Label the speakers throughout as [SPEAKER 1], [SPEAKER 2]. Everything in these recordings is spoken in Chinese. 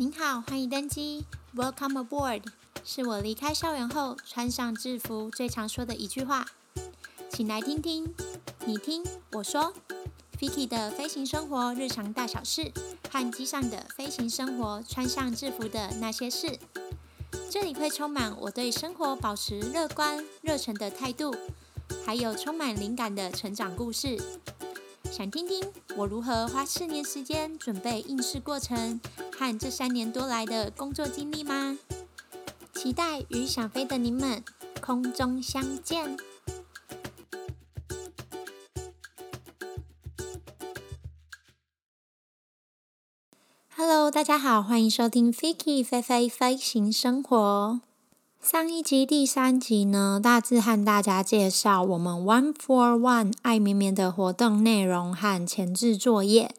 [SPEAKER 1] 您好，欢迎登机，Welcome aboard，是我离开校园后穿上制服最常说的一句话。请来听听，你听我说，Vicky 的飞行生活日常大小事，和机上的飞行生活穿上制服的那些事。这里会充满我对生活保持乐观热忱的态度，还有充满灵感的成长故事。想听听我如何花四年时间准备应试过程？和这三年多来的工作经历吗？期待与想飞的您们空中相见。Hello，大家好，欢迎收听 Fiki 飞飞飞行生活。上一集第三集呢，大致和大家介绍我们 One for One 爱绵绵的活动内容和前置作业。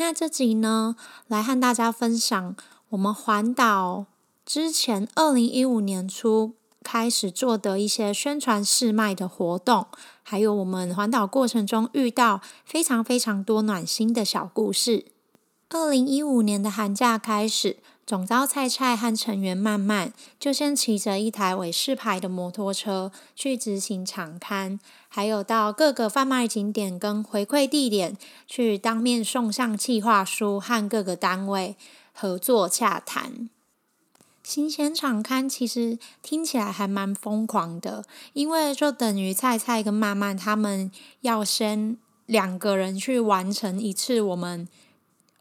[SPEAKER 1] 那这集呢，来和大家分享我们环岛之前，二零一五年初开始做的一些宣传试卖的活动，还有我们环岛过程中遇到非常非常多暖心的小故事。二零一五年的寒假开始。总招菜菜和成员慢慢就先骑着一台伟士牌的摩托车去执行场勘，还有到各个贩卖景点跟回馈地点去当面送上计划书和各个单位合作洽谈。行前场勘其实听起来还蛮疯狂的，因为就等于菜菜跟慢慢他们要先两个人去完成一次我们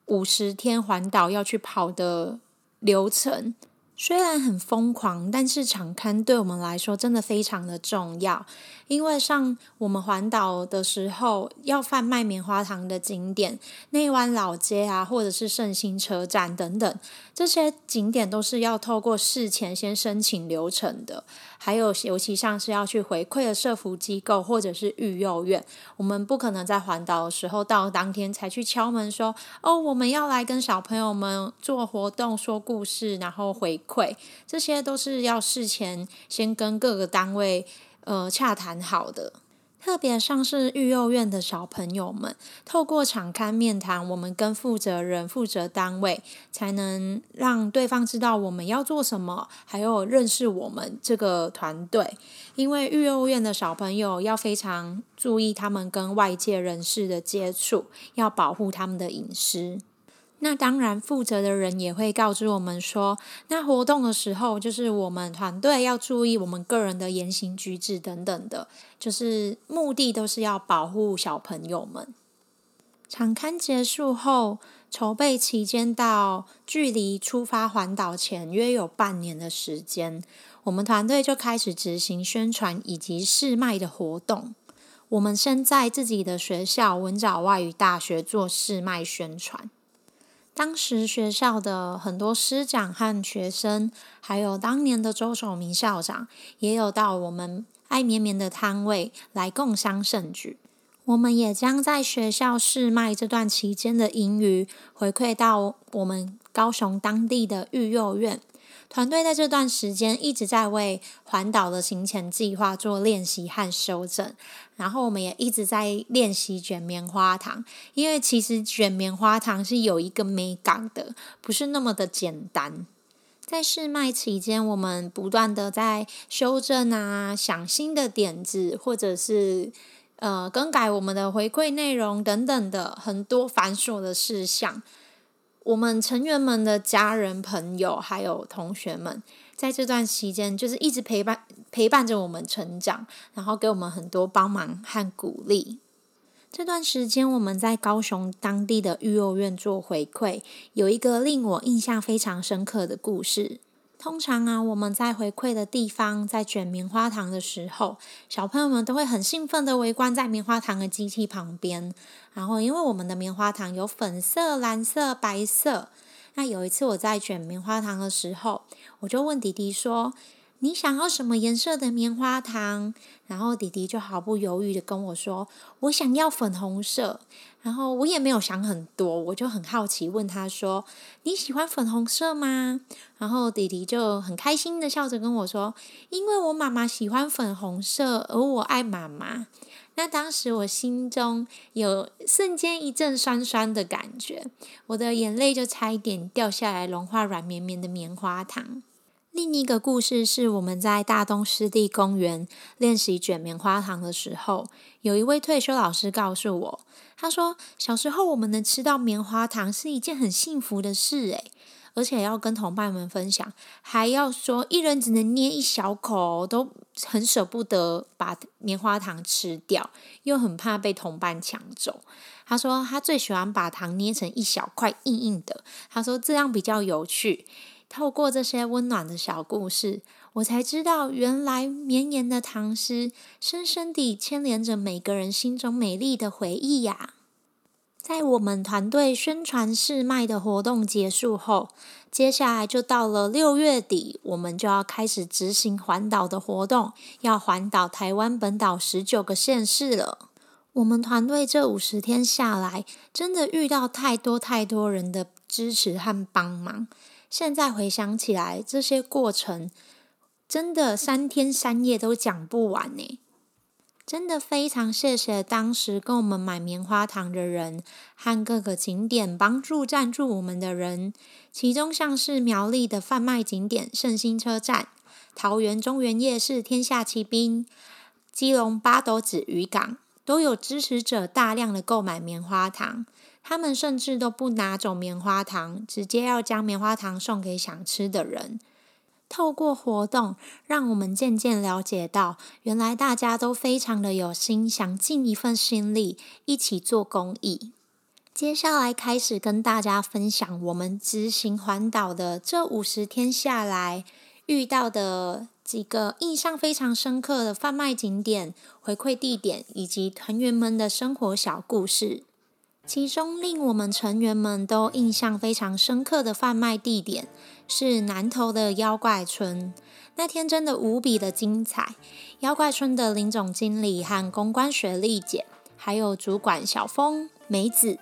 [SPEAKER 1] 五十天环岛要去跑的。流程虽然很疯狂，但是场刊对我们来说真的非常的重要。因为上我们环岛的时候，要贩卖棉花糖的景点，内湾老街啊，或者是圣心车站等等，这些景点都是要透过事前先申请流程的。还有，尤其像是要去回馈的社福机构或者是育幼院，我们不可能在环岛的时候到当天才去敲门说：“哦，我们要来跟小朋友们做活动、说故事，然后回馈。”这些都是要事前先跟各个单位。呃，洽谈好的，特别像是育幼院的小朋友们，透过敞开面谈，我们跟负责人、负责单位，才能让对方知道我们要做什么，还有认识我们这个团队。因为育幼院的小朋友要非常注意他们跟外界人士的接触，要保护他们的隐私。那当然，负责的人也会告知我们说，那活动的时候，就是我们团队要注意我们个人的言行举止等等的，就是目的都是要保护小朋友们。场刊结束后，筹备期间到距离出发环岛前约有半年的时间，我们团队就开始执行宣传以及试卖的活动。我们先在自己的学校文藻外语大学做试卖宣传。当时学校的很多师长和学生，还有当年的周守明校长，也有到我们爱绵绵的摊位来共襄盛举。我们也将在学校试卖这段期间的盈余回馈到我们高雄当地的育幼院。团队在这段时间一直在为环岛的行前计划做练习和修正，然后我们也一直在练习卷棉花糖，因为其实卷棉花糖是有一个美感的，不是那么的简单。在试卖期间，我们不断的在修正啊，想新的点子，或者是呃更改我们的回馈内容等等的很多繁琐的事项。我们成员们的家人、朋友还有同学们，在这段期间就是一直陪伴陪伴着我们成长，然后给我们很多帮忙和鼓励。这段时间我们在高雄当地的育幼院做回馈，有一个令我印象非常深刻的故事。通常啊，我们在回馈的地方，在卷棉花糖的时候，小朋友们都会很兴奋的围观在棉花糖的机器旁边。然后，因为我们的棉花糖有粉色、蓝色、白色。那有一次我在卷棉花糖的时候，我就问弟弟说：“你想要什么颜色的棉花糖？”然后弟弟就毫不犹豫的跟我说：“我想要粉红色。”然后我也没有想很多，我就很好奇问他说：“你喜欢粉红色吗？”然后弟弟就很开心的笑着跟我说：“因为我妈妈喜欢粉红色，而我爱妈妈。”那当时我心中有瞬间一阵酸酸的感觉，我的眼泪就差一点掉下来，融化软绵绵的棉花糖。另一个故事是我们在大东湿地公园练习卷棉花糖的时候，有一位退休老师告诉我，他说小时候我们能吃到棉花糖是一件很幸福的事，诶。而且要跟同伴们分享，还要说一人只能捏一小口，都很舍不得把棉花糖吃掉，又很怕被同伴抢走。他说他最喜欢把糖捏成一小块硬硬的，他说这样比较有趣。透过这些温暖的小故事，我才知道原来绵延的唐诗深深地牵连着每个人心中美丽的回忆呀。在我们团队宣传试卖的活动结束后，接下来就到了六月底，我们就要开始执行环岛的活动，要环岛台湾本岛十九个县市了。我们团队这五十天下来，真的遇到太多太多人的支持和帮忙。现在回想起来，这些过程真的三天三夜都讲不完呢。真的非常谢谢当时跟我们买棉花糖的人和各个景点帮助赞助我们的人，其中像是苗栗的贩卖景点圣心车站、桃园中原夜市天下奇兵、基隆八斗子渔港，都有支持者大量的购买棉花糖，他们甚至都不拿走棉花糖，直接要将棉花糖送给想吃的人。透过活动，让我们渐渐了解到，原来大家都非常的有心，想尽一份心力，一起做公益。接下来开始跟大家分享我们执行环岛的这五十天下来遇到的几个印象非常深刻的贩卖景点、回馈地点以及团员们的生活小故事。其中令我们成员们都印象非常深刻的贩卖地点是南投的妖怪村。那天真的无比的精彩，妖怪村的林总经理和公关雪莉姐，还有主管小峰、梅子，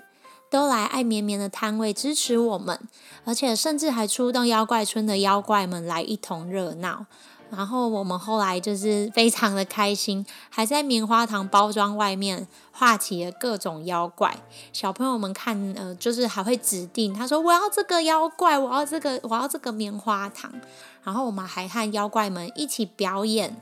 [SPEAKER 1] 都来爱绵绵的摊位支持我们，而且甚至还出动妖怪村的妖怪们来一同热闹。然后我们后来就是非常的开心，还在棉花糖包装外面画起了各种妖怪。小朋友们看，呃，就是还会指定，他说我要这个妖怪，我要这个，我要这个棉花糖。然后我们还和妖怪们一起表演。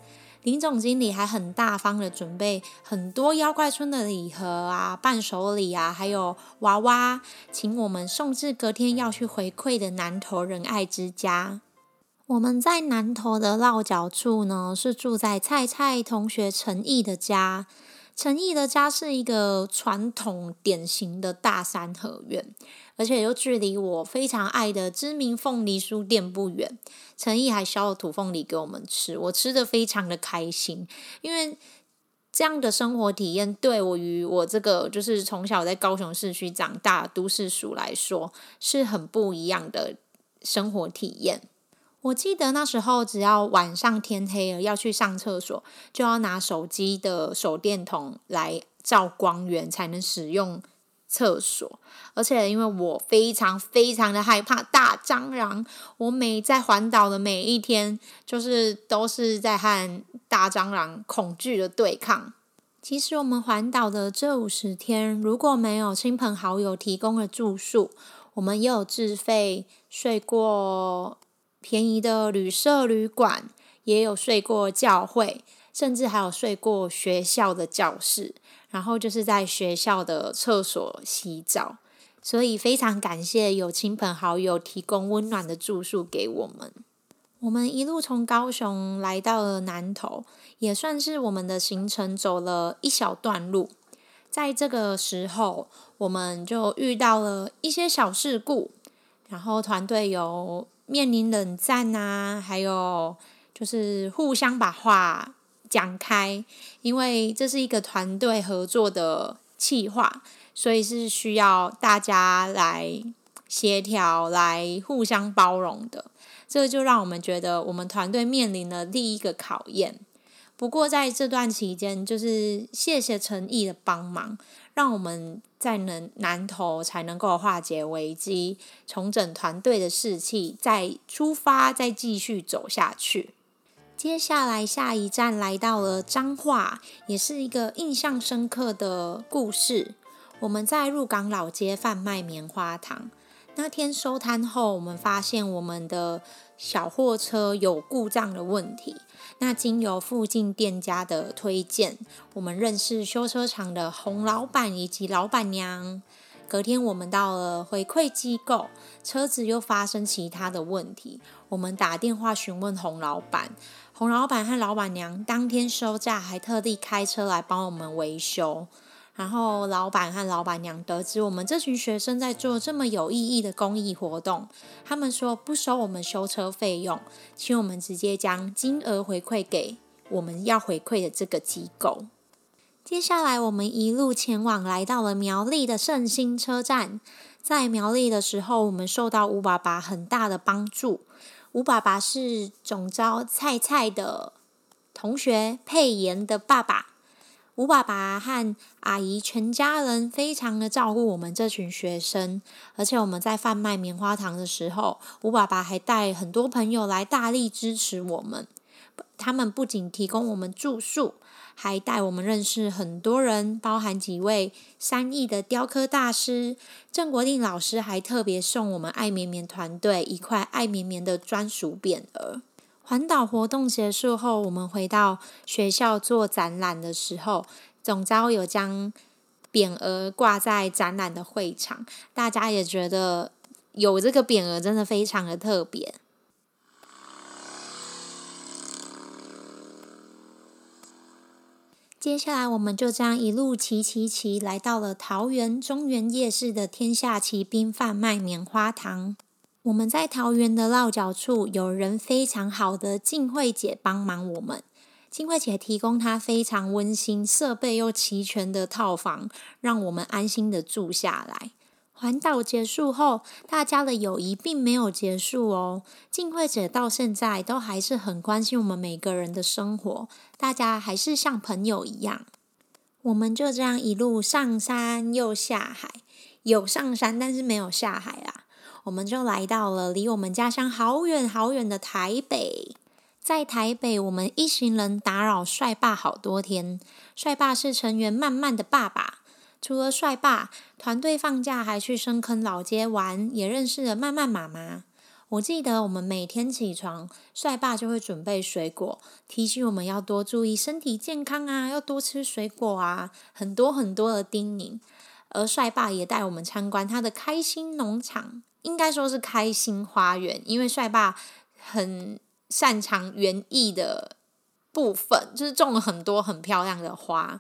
[SPEAKER 1] 林总经理还很大方的准备很多妖怪村的礼盒啊、伴手礼啊，还有娃娃，请我们送至隔天要去回馈的南投仁爱之家。我们在南投的落脚处呢，是住在蔡蔡同学陈毅的家。陈毅的家是一个传统典型的大三合院，而且又距离我非常爱的知名凤梨书店不远。陈毅还削了土凤梨给我们吃，我吃得非常的开心，因为这样的生活体验对我与我这个就是从小在高雄市区长大的都市鼠来说，是很不一样的生活体验。我记得那时候，只要晚上天黑了要去上厕所，就要拿手机的手电筒来照光源才能使用厕所。而且因为我非常非常的害怕大蟑螂，我每在环岛的每一天，就是都是在和大蟑螂恐惧的对抗。其实我们环岛的这五十天，如果没有亲朋好友提供的住宿，我们也有自费睡过。便宜的旅社旅馆，也有睡过教会，甚至还有睡过学校的教室，然后就是在学校的厕所洗澡。所以非常感谢有亲朋好友提供温暖的住宿给我们。我们一路从高雄来到了南投，也算是我们的行程走了一小段路。在这个时候，我们就遇到了一些小事故，然后团队有。面临冷战啊，还有就是互相把话讲开，因为这是一个团队合作的企划，所以是需要大家来协调、来互相包容的。这就让我们觉得我们团队面临了第一个考验。不过在这段期间，就是谢谢陈毅的帮忙，让我们。在能南投才能够化解危机，重整团队的士气，再出发，再继续走下去。接下来下一站来到了彰化，也是一个印象深刻的故事。我们在入港老街贩卖棉花糖。那天收摊后，我们发现我们的小货车有故障的问题。那经由附近店家的推荐，我们认识修车厂的洪老板以及老板娘。隔天，我们到了回馈机构，车子又发生其他的问题。我们打电话询问洪老板，洪老板和老板娘当天休假，还特地开车来帮我们维修。然后，老板和老板娘得知我们这群学生在做这么有意义的公益活动，他们说不收我们修车费用，请我们直接将金额回馈给我们要回馈的这个机构。接下来，我们一路前往，来到了苗栗的圣心车站。在苗栗的时候，我们受到吴爸爸很大的帮助。吴爸爸是总招菜菜的同学佩妍的爸爸。吴爸爸和阿姨全家人非常的照顾我们这群学生，而且我们在贩卖棉花糖的时候，吴爸爸还带很多朋友来大力支持我们。他们不仅提供我们住宿。还带我们认识很多人，包含几位三义的雕刻大师。郑国定老师还特别送我们爱绵绵团队一块爱绵绵的专属匾额。环岛活动结束后，我们回到学校做展览的时候，总召有将匾额挂在展览的会场，大家也觉得有这个匾额真的非常的特别。接下来，我们就这样一路骑骑骑，来到了桃园中原夜市的天下奇兵贩卖棉花糖。我们在桃园的落脚处，有人非常好的静慧姐帮忙我们。静慧姐提供她非常温馨、设备又齐全的套房，让我们安心的住下来。环岛结束后，大家的友谊并没有结束哦。静慧姐到现在都还是很关心我们每个人的生活，大家还是像朋友一样。我们就这样一路上山又下海，有上山但是没有下海啊。我们就来到了离我们家乡好远好远的台北。在台北，我们一行人打扰帅爸好多天。帅爸是成员慢慢的爸爸。除了帅爸，团队放假还去深坑老街玩，也认识了曼曼妈妈。我记得我们每天起床，帅爸就会准备水果，提醒我们要多注意身体健康啊，要多吃水果啊，很多很多的叮咛。而帅爸也带我们参观他的开心农场，应该说是开心花园，因为帅爸很擅长园艺的部分，就是种了很多很漂亮的花。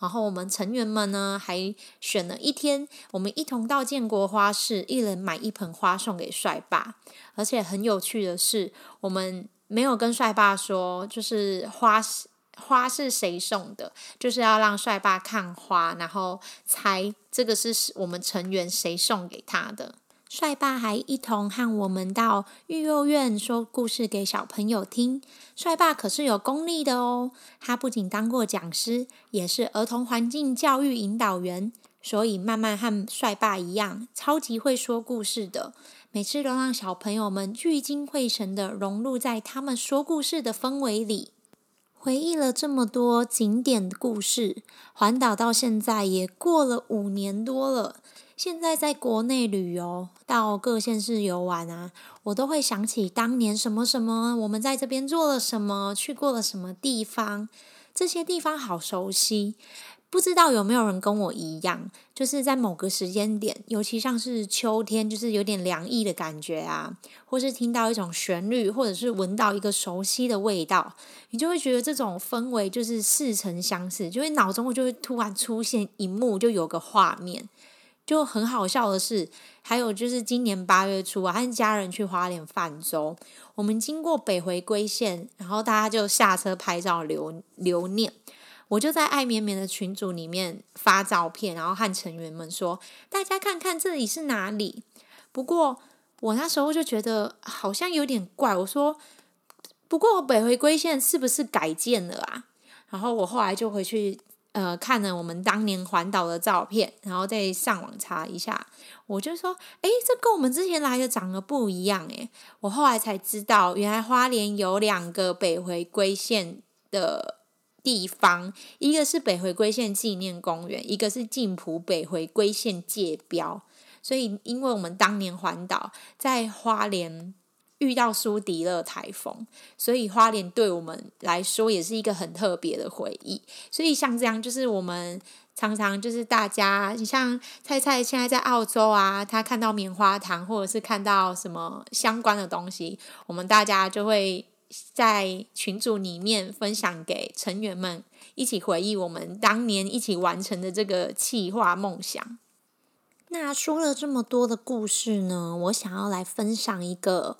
[SPEAKER 1] 然后我们成员们呢，还选了一天，我们一同到建国花市，一人买一盆花送给帅爸。而且很有趣的是，我们没有跟帅爸说，就是花是花是谁送的，就是要让帅爸看花，然后猜这个是我们成员谁送给他的。帅爸还一同和我们到育幼院说故事给小朋友听。帅爸可是有功力的哦，他不仅当过讲师，也是儿童环境教育引导员，所以慢慢和帅爸一样，超级会说故事的。每次都让小朋友们聚精会神的融入在他们说故事的氛围里。回忆了这么多景点的故事，环岛到现在也过了五年多了。现在在国内旅游，到各县市游玩啊，我都会想起当年什么什么，我们在这边做了什么，去过了什么地方，这些地方好熟悉。不知道有没有人跟我一样，就是在某个时间点，尤其像是秋天，就是有点凉意的感觉啊，或是听到一种旋律，或者是闻到一个熟悉的味道，你就会觉得这种氛围就是似曾相识，就会脑中就会突然出现一幕，就有个画面。就很好笑的是，还有就是今年八月初啊，和家人去花莲泛舟，我们经过北回归线，然后大家就下车拍照留留念。我就在爱绵绵的群组里面发照片，然后和成员们说：“大家看看这里是哪里？”不过我那时候就觉得好像有点怪，我说：“不过北回归线是不是改建了啊？”然后我后来就回去呃，看了我们当年环岛的照片，然后再上网查一下，我就说，诶，这跟我们之前来的长得不一样诶。我后来才知道，原来花莲有两个北回归线的地方，一个是北回归线纪念公园，一个是静浦北回归线界标。所以，因为我们当年环岛在花莲。遇到苏迪勒台风，所以花莲对我们来说也是一个很特别的回忆。所以像这样，就是我们常常就是大家，你像菜菜现在在澳洲啊，他看到棉花糖或者是看到什么相关的东西，我们大家就会在群组里面分享给成员们，一起回忆我们当年一起完成的这个企划梦想。那说了这么多的故事呢，我想要来分享一个。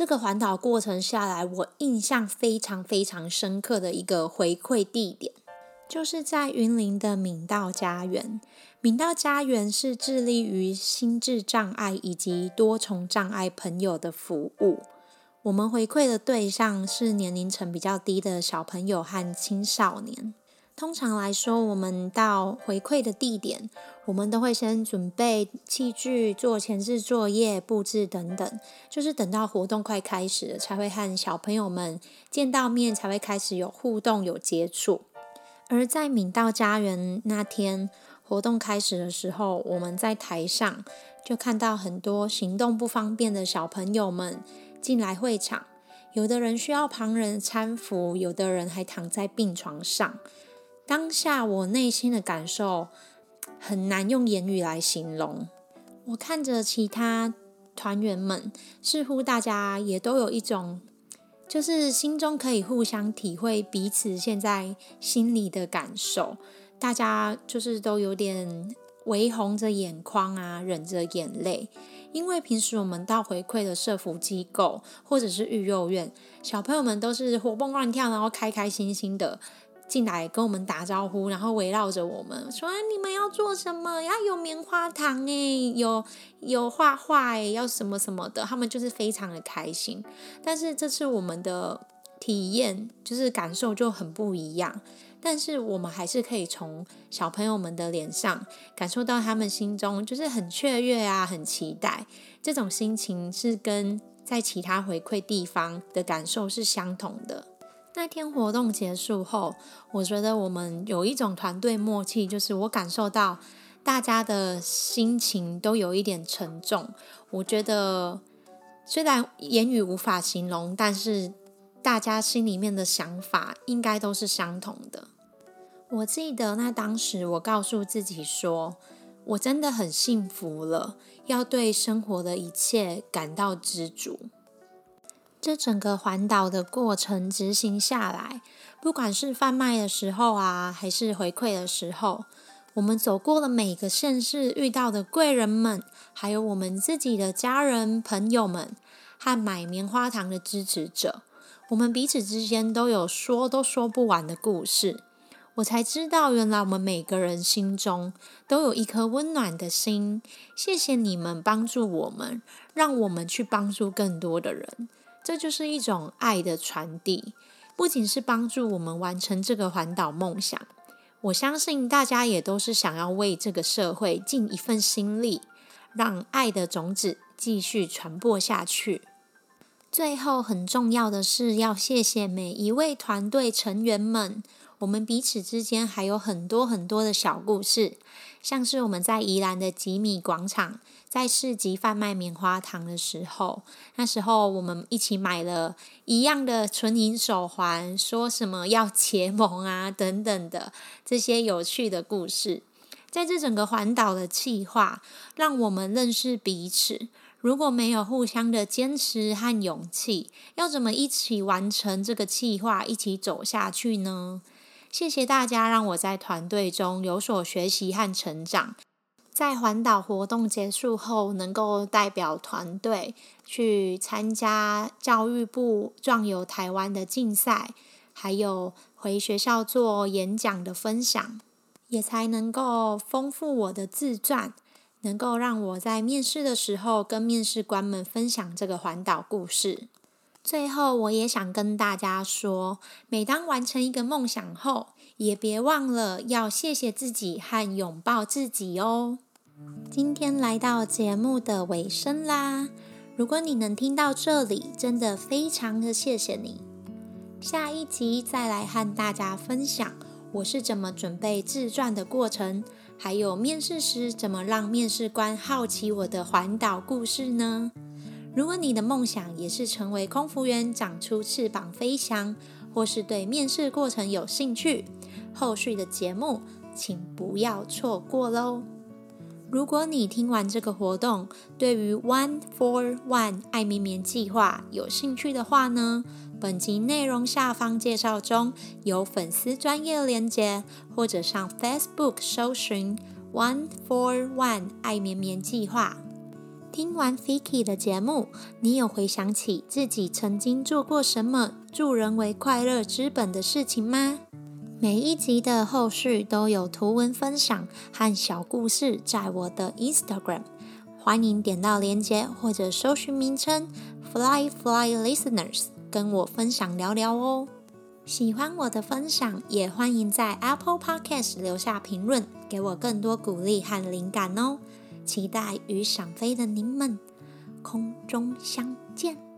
[SPEAKER 1] 这个环岛过程下来，我印象非常非常深刻的一个回馈地点，就是在云林的敏道家园。敏道家园是致力于心智障碍以及多重障碍朋友的服务。我们回馈的对象是年龄层比较低的小朋友和青少年。通常来说，我们到回馈的地点，我们都会先准备器具、做前置作业、布置等等，就是等到活动快开始了，才会和小朋友们见到面，才会开始有互动、有接触。而在敏道家园那天活动开始的时候，我们在台上就看到很多行动不方便的小朋友们进来会场，有的人需要旁人搀扶，有的人还躺在病床上。当下我内心的感受很难用言语来形容。我看着其他团员们，似乎大家也都有一种，就是心中可以互相体会彼此现在心里的感受。大家就是都有点微红着眼眶啊，忍着眼泪，因为平时我们到回馈的社福机构或者是育幼院，小朋友们都是活蹦乱跳，然后开开心心的。进来跟我们打招呼，然后围绕着我们说：“你们要做什么？要有棉花糖诶，有有画画诶，要什么什么的。”他们就是非常的开心。但是这次我们的体验就是感受就很不一样。但是我们还是可以从小朋友们的脸上感受到他们心中就是很雀跃啊，很期待。这种心情是跟在其他回馈地方的感受是相同的。那天活动结束后，我觉得我们有一种团队默契，就是我感受到大家的心情都有一点沉重。我觉得虽然言语无法形容，但是大家心里面的想法应该都是相同的。我记得那当时我告诉自己说，我真的很幸福了，要对生活的一切感到知足。这整个环岛的过程执行下来，不管是贩卖的时候啊，还是回馈的时候，我们走过了每个县市遇到的贵人们，还有我们自己的家人朋友们和买棉花糖的支持者，我们彼此之间都有说都说不完的故事。我才知道，原来我们每个人心中都有一颗温暖的心。谢谢你们帮助我们，让我们去帮助更多的人。这就是一种爱的传递，不仅是帮助我们完成这个环岛梦想，我相信大家也都是想要为这个社会尽一份心力，让爱的种子继续传播下去。最后，很重要的是要谢谢每一位团队成员们。我们彼此之间还有很多很多的小故事，像是我们在宜兰的吉米广场，在市集贩卖棉花糖的时候，那时候我们一起买了一样的纯银手环，说什么要结盟啊等等的这些有趣的故事，在这整个环岛的计划，让我们认识彼此。如果没有互相的坚持和勇气，要怎么一起完成这个计划，一起走下去呢？谢谢大家，让我在团队中有所学习和成长。在环岛活动结束后，能够代表团队去参加教育部壮游台湾的竞赛，还有回学校做演讲的分享，也才能够丰富我的自传，能够让我在面试的时候跟面试官们分享这个环岛故事。最后，我也想跟大家说，每当完成一个梦想后，也别忘了要谢谢自己和拥抱自己哦。今天来到节目的尾声啦，如果你能听到这里，真的非常的谢谢你。下一集再来和大家分享我是怎么准备自传的过程，还有面试时怎么让面试官好奇我的环岛故事呢？如果你的梦想也是成为空服员，长出翅膀飞翔，或是对面试过程有兴趣，后续的节目请不要错过喽！如果你听完这个活动，对于 One for One 爱绵绵计划有兴趣的话呢，本集内容下方介绍中有粉丝专业连接，或者上 Facebook 搜寻 One for One 爱绵绵计划。听完 Fiki 的节目，你有回想起自己曾经做过什么助人为快乐之本的事情吗？每一集的后续都有图文分享和小故事，在我的 Instagram，欢迎点到链接或者搜寻名称 Fly Fly Listeners，跟我分享聊聊哦。喜欢我的分享，也欢迎在 Apple Podcast 留下评论，给我更多鼓励和灵感哦。期待与想飞的您们空中相见。